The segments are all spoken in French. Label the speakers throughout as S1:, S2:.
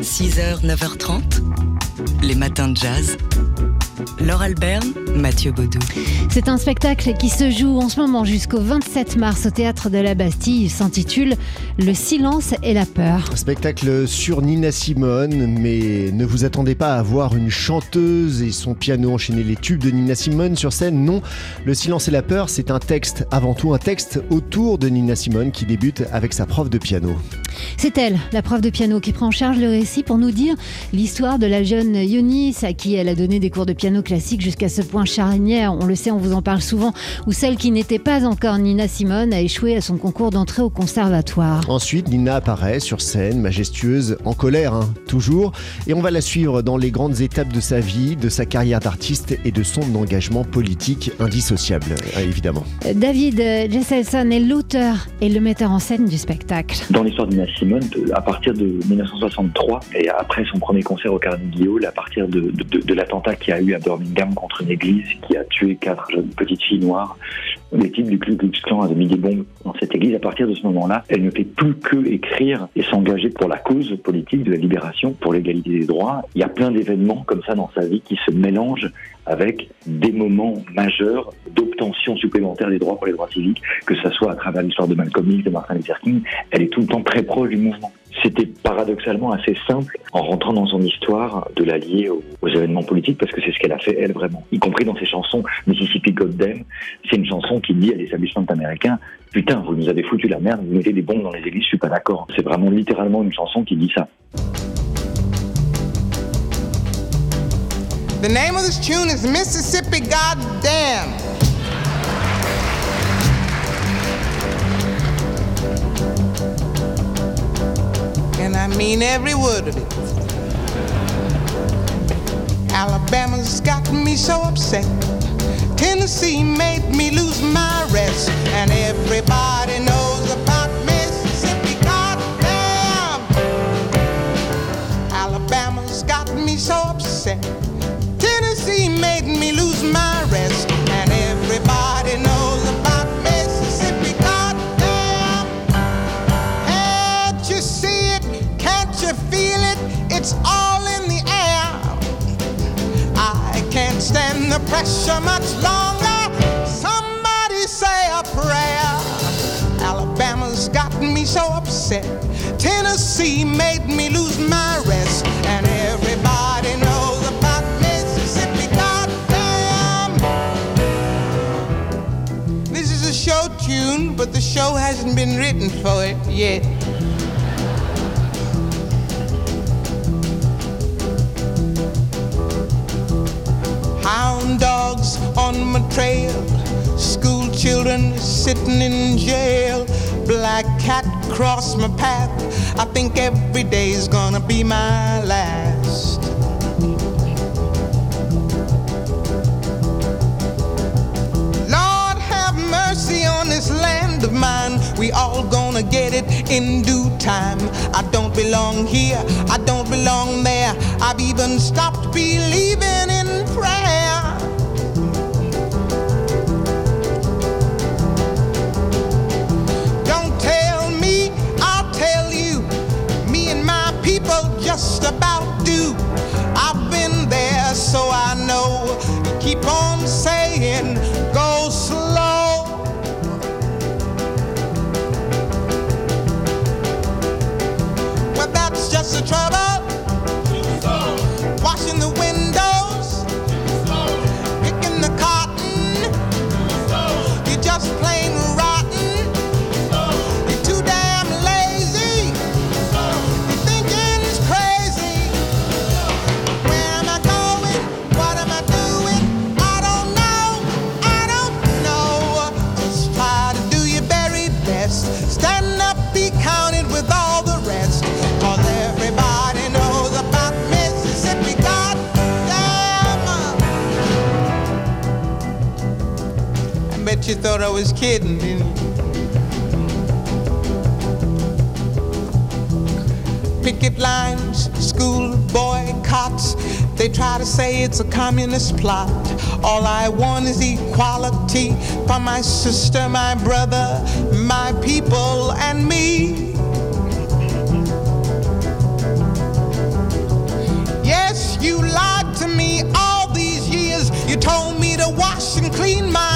S1: 6h, 9h30, les matins de jazz. Laure Alberne, Mathieu Baudou.
S2: C'est un spectacle qui se joue en ce moment jusqu'au 27 mars au théâtre de la Bastille. Il s'intitule Le silence et la peur.
S3: Un spectacle sur Nina Simone, mais ne vous attendez pas à voir une chanteuse et son piano enchaîner les tubes de Nina Simone sur scène. Non, Le silence et la peur, c'est un texte, avant tout un texte autour de Nina Simone qui débute avec sa prof de piano.
S2: C'est elle, la prof de piano, qui prend en charge le récit pour nous dire l'histoire de la jeune Eunice à qui elle a donné des cours de piano classique jusqu'à ce point charnière, on le sait, on vous en parle souvent, où celle qui n'était pas encore Nina Simone a échoué à son concours d'entrée au conservatoire.
S3: Ensuite, Nina apparaît sur scène, majestueuse, en colère, hein, toujours, et on va la suivre dans les grandes étapes de sa vie, de sa carrière d'artiste et de son engagement politique indissociable, hein, évidemment.
S2: David Jesselson est l'auteur et le metteur en scène du spectacle.
S4: Dans l'histoire de Simone, à partir de 1963 et après son premier concert au Carnegie Hall, à partir de, l'attentat qu'il y a eu à Birmingham contre une église qui a tué quatre petites filles noires, les types du Ku Klux Klan avaient mis des bombes dans cette église. À partir de ce moment-là, elle ne fait plus que écrire et s'engager pour la cause politique de la libération, pour l'égalité des droits. Il y a plein d'événements comme ça dans sa vie qui se mélangent avec des moments majeurs d'obtention supplémentaire des droits pour les droits civiques, que ce soit à travers l'histoire de Malcolm X, de Martin Luther King, elle est tout le temps très proche du mouvement. C'était paradoxalement assez simple en rentrant dans son histoire de la lier aux, événements politiques parce que c'est ce qu'elle a fait elle vraiment, y compris dans ses chansons Mississippi Goddamn. C'est une chanson qui dit à l'establishment américain Putain, vous nous avez foutu la merde, vous mettez des bombes dans les églises, je suis pas d'accord. C'est vraiment littéralement une chanson qui dit ça.
S5: The name of this tune is Mississippi Goddamn. And I mean every word of it. Alabama's got me so upset. Tennessee made me lose my so upset. Tennessee made me lose my rest. And everybody knows about Mississippi. Goddamn. This is a show tune, but the show hasn't been written for it yet. Hound dogs on my trail, school children sitting in jail, black cross my path. I think every day's gonna be my last. Lord have mercy on this land of mine. We all gonna get it in due time. I don't belong here, I don't belong there. I've even stopped believing in prayer. thought I was kidding. Picket lines, school boycotts, they try to say it's a communist plot. All I want is equality for my sister, my brother, my people, and me.
S2: Yes, you lied
S5: to me all these years. You told me to wash and clean my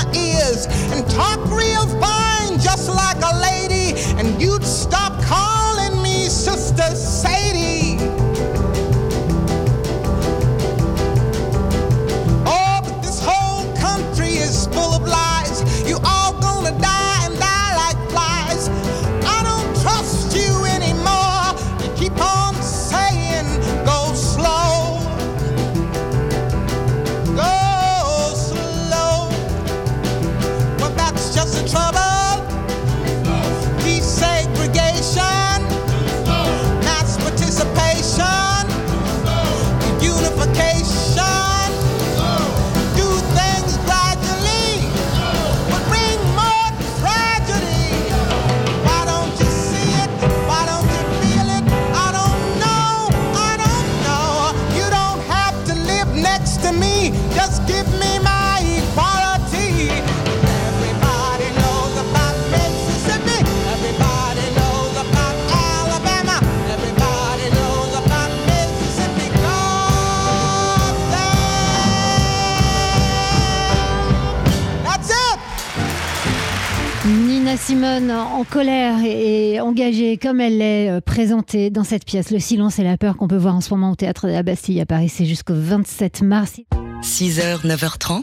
S2: et engagée comme elle l'est euh, présentée dans cette pièce Le silence et la peur qu'on peut voir en ce moment au théâtre de la Bastille à Paris. C'est jusqu'au 27 mars.
S1: 6h, 9h30.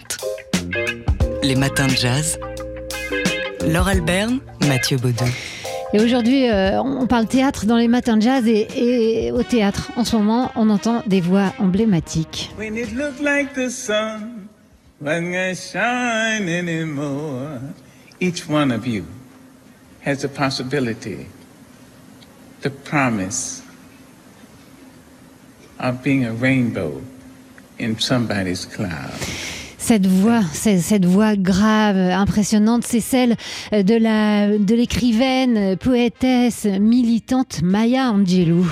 S1: Les matins de jazz. Laure Alberne, Mathieu Baudou.
S2: Et aujourd'hui, euh, on parle théâtre dans les matins de jazz et, et au théâtre, en ce moment, on entend des voix emblématiques.
S6: When it looked like the sun wasn't gonna shine anymore, each one of you has the possibility, the promise of being a rainbow in somebody's cloud.
S2: Cette voix, cette voix grave, impressionnante, c'est celle de la de l'écrivaine, poétesse, militante Maya Angelou.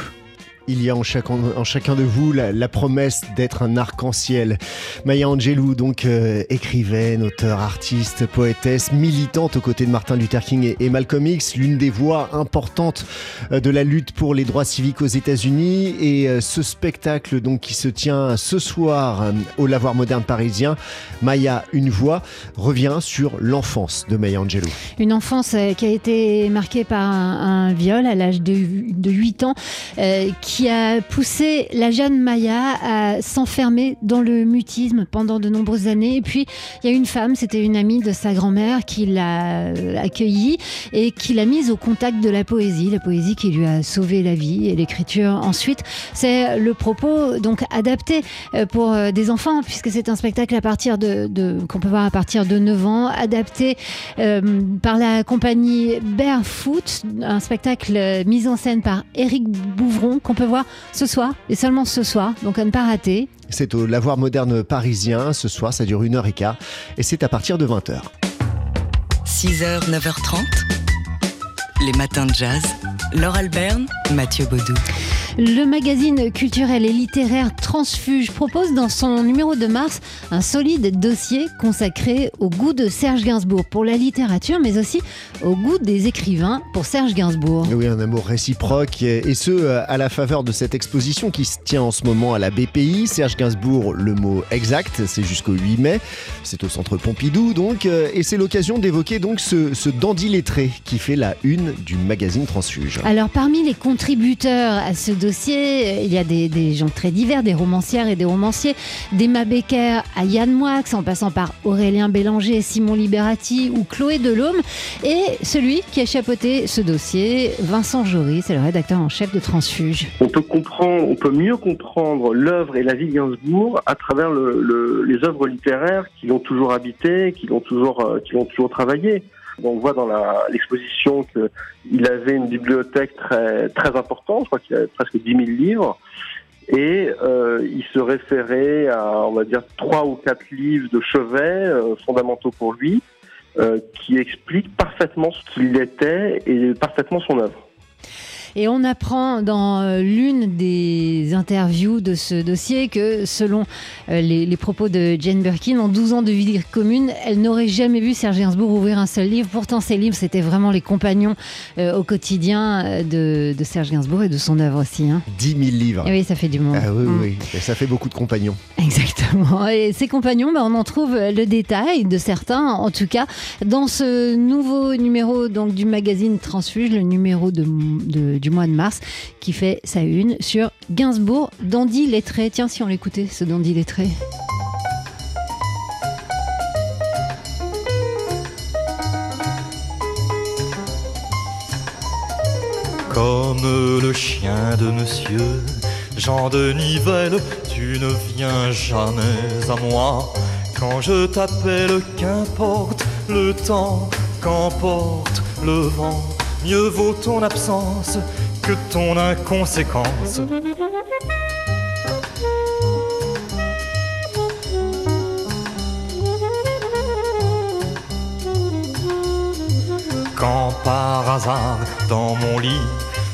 S3: Il y a en chacun, de vous la, promesse d'être un arc-en-ciel. Maya Angelou, donc euh, écrivaine, auteure, artiste, poétesse, militante aux côtés de Martin Luther King et, Malcolm X, l'une des voix importantes euh, de la lutte pour les droits civiques aux États-Unis. Et euh, ce spectacle donc qui se tient ce soir au Lavoir moderne parisien, Maya, une voix, revient sur l'enfance de Maya Angelou.
S2: Une enfance qui a été marquée par un, viol à l'âge de, de 8 ans, euh, qui a poussé la jeune Maya à s'enfermer dans le mutisme pendant de nombreuses années. Et puis, il y a une femme, c'était une amie de sa grand-mère, qui l'a accueillie et qui l'a mise au contact de la poésie, la poésie qui lui a sauvé la vie et l'écriture ensuite. C'est le propos donc adapté euh, pour euh, des enfants, puisque c'est un spectacle à partir de, de- qu'on peut voir à partir de 9 ans, adapté euh, par la compagnie Barefoot, un spectacle mis en scène par Éric Bouvron qu'on peut voir ce soir et seulement ce soir, donc à ne pas rater.
S3: C'est au Lavoir moderne parisien. Ce soir, ça dure une heure et quart et c'est à partir de 20h.
S1: 6h, 9h30. Les matins de jazz. Laure Alberne, Mathieu Baudou.
S2: Le magazine culturel et littéraire Transfuge propose dans son numéro de mars un solide dossier consacré au goût de Serge Gainsbourg pour la littérature, mais aussi au goût des écrivains pour Serge Gainsbourg.
S3: Oui, un amour réciproque, et ce, euh, à la faveur de cette exposition qui se tient en ce moment à la BPI. Serge Gainsbourg, le mot exact, c'est jusqu'au 8 mai. C'est au centre Pompidou, donc, euh, et c'est l'occasion d'évoquer donc ce, ce dandy lettré qui fait la une du magazine Transfuge.
S2: Alors parmi les contributeurs à ce il y a des, gens très divers, des romancières et des romanciers, d'Emma Becker à Yann Moix, en passant par Aurélien Bélanger, Simon Liberati ou Chloé Delhomme, et celui qui a chapeauté ce dossier, Vincent Jory, c'est le rédacteur en chef de Transfuge.
S7: on peut comprendre, on peut mieux comprendre l'œuvre et la vie de Gainsbourg à travers le- le- les œuvres littéraires qui l'ont toujours habité, qui l'ont toujours, euh, qui l'ont toujours travaillé. On voit dans l'exposition qu'il avait une bibliothèque très, très importante, je crois qu'il avait presque 10 000 livres, et euh, il se référait à, on va dire, trois ou quatre livres de chevet euh, fondamentaux pour lui, euh, qui expliquent parfaitement ce qu'il était et parfaitement son œuvre.
S2: Et on apprend dans euh, l'une des interviews de ce dossier que, selon euh, les, les propos de Jane Birkin, en 12 ans de vie commune, elle n'aurait jamais vu Serge Gainsbourg ouvrir un seul livre. Pourtant, ces livres, c'était vraiment les compagnons euh, au quotidien de, de Serge Gainsbourg et de son œuvre aussi. hein.
S3: 10 000 livres.
S2: Et oui, ça fait du monde.
S3: Ah oui,
S2: Mm.
S3: oui, et ça fait beaucoup de compagnons.
S2: Exactement. Et ces compagnons, bah, on en trouve le détail de certains, en tout cas, dans ce nouveau numéro donc, du magazine Transfuge, le numéro de, de- du mois de mars, qui fait sa une sur Gainsbourg, dandy lettré. Tiens, si on l'écoutait, ce dandy lettré.
S8: Comme le chien de monsieur Jean de Nivelle, tu ne viens jamais à moi. Quand je t'appelle, qu'importe le temps, qu'emporte le vent, mieux vaut ton absence que ton inconséquence. Quand par hasard dans mon lit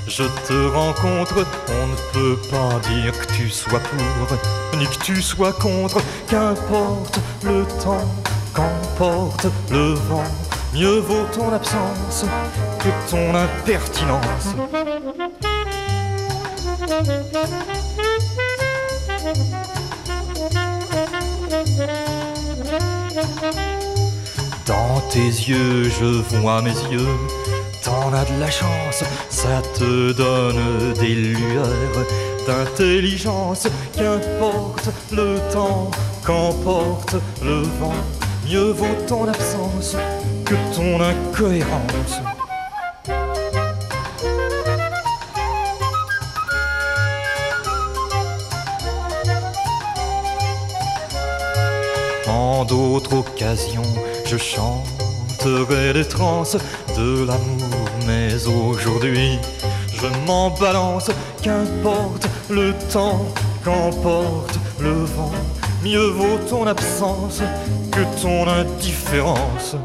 S8: je te rencontre, on ne peut pas dire que tu sois pour, ni que tu sois contre, qu'importe le temps, qu'emporte le vent, mieux vaut ton absence que ton impertinence. Dans tes yeux, je vois mes yeux. T'en as de la chance, ça te donne des lueurs d'intelligence. Qu'importe le temps, qu'emporte le vent, mieux vaut ton absence que ton incohérence. En d'autres occasions, je chanterai les transes de l'amour, mais aujourd'hui, je m'en balance. Qu'importe le temps, qu'emporte le vent, mieux vaut ton absence que ton indifférence.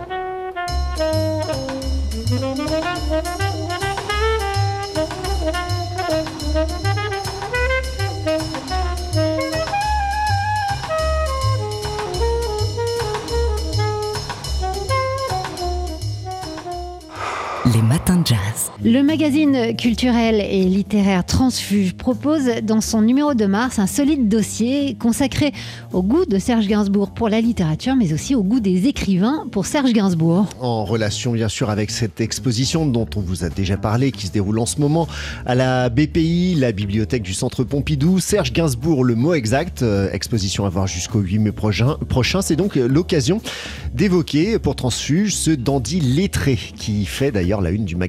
S1: Jazz.
S2: Le magazine culturel et littéraire Transfuge propose dans son numéro de mars un solide dossier consacré au goût de Serge Gainsbourg pour la littérature, mais aussi au goût des écrivains pour Serge Gainsbourg.
S3: En relation bien sûr avec cette exposition dont on vous a déjà parlé, qui se déroule en ce moment à la BPI, la bibliothèque du Centre Pompidou. Serge Gainsbourg, le mot exact, euh, exposition à voir jusqu'au 8 mai prochain. prochain. C'est donc l'occasion d'évoquer pour Transfuge ce dandy lettré qui fait d'ailleurs la une du magazine.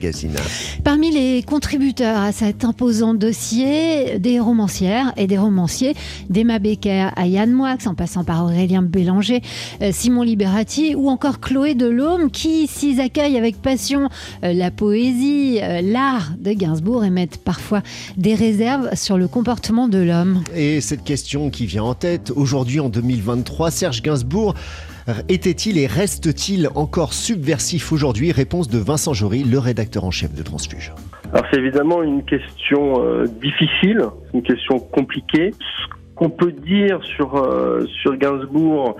S2: Parmi les contributeurs à cet imposant dossier, des romancières et des romanciers, d'Emma Becker à Yann Moix, en passant par Aurélien Bélanger, euh, Simon Liberati ou encore Chloé Delhomme, qui s'y accueillent avec passion euh, la poésie, euh, l'art de Gainsbourg et mettent parfois des réserves sur le comportement de l'homme.
S3: Et cette question qui vient en tête, aujourd'hui en 2023, Serge Gainsbourg était-il et reste-t-il encore subversif aujourd'hui Réponse de Vincent Jory, le rédacteur en chef de Transfuge.
S7: Alors c'est évidemment une question euh, difficile, une question compliquée. Ce qu'on peut dire sur, euh, sur Gainsbourg,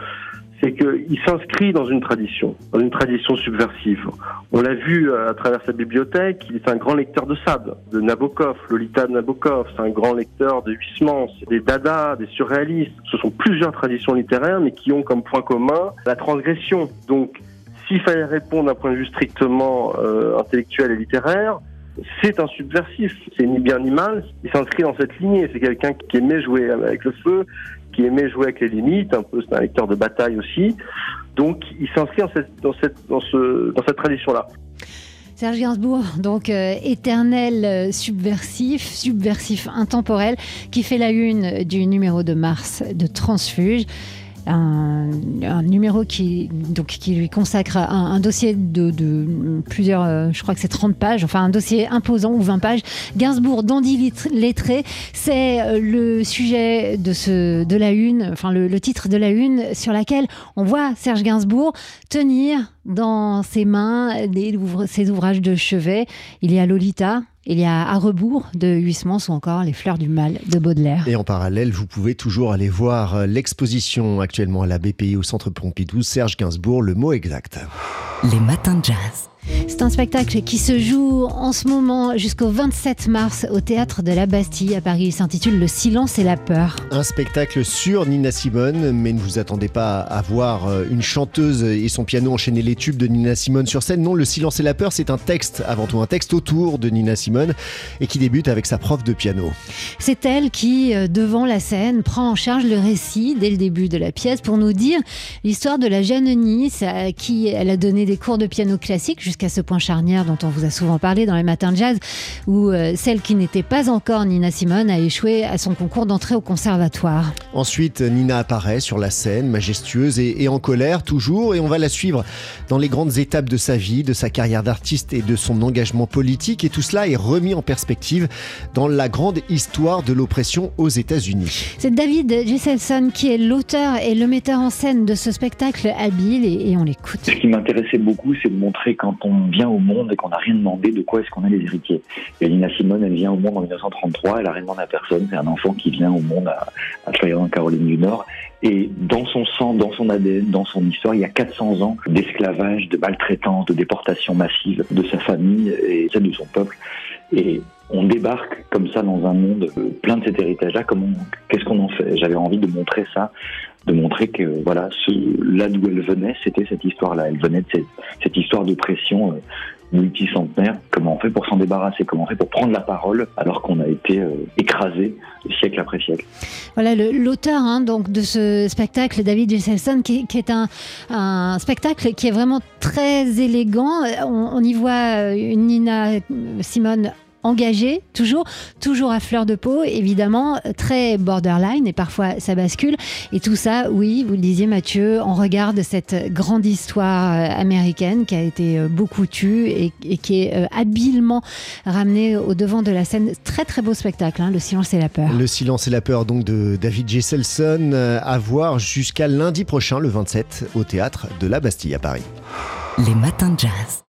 S7: c'est qu'il s'inscrit dans une tradition, dans une tradition subversive. On l'a vu euh, à travers sa bibliothèque, il est un grand lecteur de Sade, de Nabokov, Lolita de Nabokov, c'est un grand lecteur de Huysmans, des Dada, des surréalistes. Ce sont plusieurs traditions littéraires, mais qui ont comme point commun la transgression. Donc, s'il fallait répondre d'un point de vue strictement euh, intellectuel et littéraire, c'est un subversif, c'est ni bien ni mal, il s'inscrit dans cette lignée, c'est quelqu'un qui aimait jouer avec le feu, qui aimait jouer avec les limites, un peu c'est un lecteur de bataille aussi, donc il s'inscrit dans cette, dans cette, dans ce, dans cette tradition-là.
S2: Serge Gainsbourg, donc euh, éternel euh, subversif, subversif intemporel, qui fait la une du numéro de mars de Transfuge un, un, numéro qui, donc, qui lui consacre un, un dossier de, de, plusieurs, euh, je crois que c'est 30 pages, enfin un dossier imposant ou 20 pages. Gainsbourg, dandy lettré, c'est euh, le sujet de, ce, de la une, enfin le, le titre de la une sur laquelle on voit Serge Gainsbourg tenir dans ses mains des, ses ouvrages de chevet. Il y a Lolita, il y a À rebours de Huysmans ou encore Les fleurs du mal de Baudelaire.
S3: Et en parallèle, vous pouvez toujours aller voir l'exposition actuellement à la BPI au Centre Pompidou, Serge Gainsbourg, le mot exact.
S1: Les matins de jazz.
S2: C'est un spectacle qui se joue en ce moment jusqu'au 27 mars au théâtre de la Bastille à Paris. Il s'intitule Le silence et la peur.
S3: Un spectacle sur Nina Simone, mais ne vous attendez pas à voir une chanteuse et son piano enchaîner les tubes de Nina Simone sur scène. Non, Le silence et la peur, c'est un texte, avant tout un texte autour de Nina Simone et qui débute avec sa prof de piano.
S2: C'est elle qui, devant la scène, prend en charge le récit dès le début de la pièce pour nous dire l'histoire de la jeune Nice à qui elle a donné des cours de piano classique jusqu'à ce point charnière dont on vous a souvent parlé dans les matins de jazz, où euh, celle qui n'était pas encore Nina Simone a échoué à son concours d'entrée au conservatoire.
S3: Ensuite, Nina apparaît sur la scène, majestueuse et, et, en colère toujours, et on va la suivre dans les grandes étapes de sa vie, de sa carrière d'artiste et de son engagement politique, et tout cela est remis en perspective dans la grande histoire de l'oppression aux États-Unis.
S2: C'est David Jesselson qui est l'auteur et le metteur en scène de ce spectacle habile, et, et on l'écoute.
S4: Ce qui m'intéressait beaucoup, c'est de montrer quand on vient au monde et qu'on n'a rien demandé, de quoi est-ce qu'on est les héritiers? Et Nina Simone, elle vient au monde en 1933, elle a rien demandé à personne, c'est un enfant qui vient au monde à, à Troyes, en Caroline du Nord, et dans son sang, dans son ADN, dans son histoire, il y a 400 ans d'esclavage, de maltraitance, de déportation massive de sa famille et celle de son peuple. Et on débarque comme ça dans un monde euh, plein de cet héritage-là. Comment, qu'est-ce qu'on en fait? J'avais envie de montrer ça, de montrer que voilà, ce, là d'où elle venait, c'était cette histoire-là. Elle venait de cette, histoire d'oppression euh, multicentenaire. Comment on fait pour s'en débarrasser? Comment on fait pour prendre la parole alors qu'on a été euh, écrasé siècle après siècle?
S2: Voilà l'auteur hein, donc de ce spectacle, David Jesselson, qui, qui est un, un spectacle qui est vraiment très élégant. On, on y voit euh, une Nina Simone engagée, toujours, toujours à fleur de peau, évidemment, très borderline et parfois ça bascule. Et tout ça, oui, vous le disiez Mathieu, on regarde cette grande histoire euh, américaine qui a été euh, beaucoup tue et, et qui est euh, habilement ramenée au devant de la scène. Très très beau spectacle, hein, Le silence et la peur.
S3: Le silence et la peur donc de David Jesselson euh, à voir jusqu'à lundi prochain, le 27, au théâtre de la Bastille à Paris.
S1: Les matins de jazz.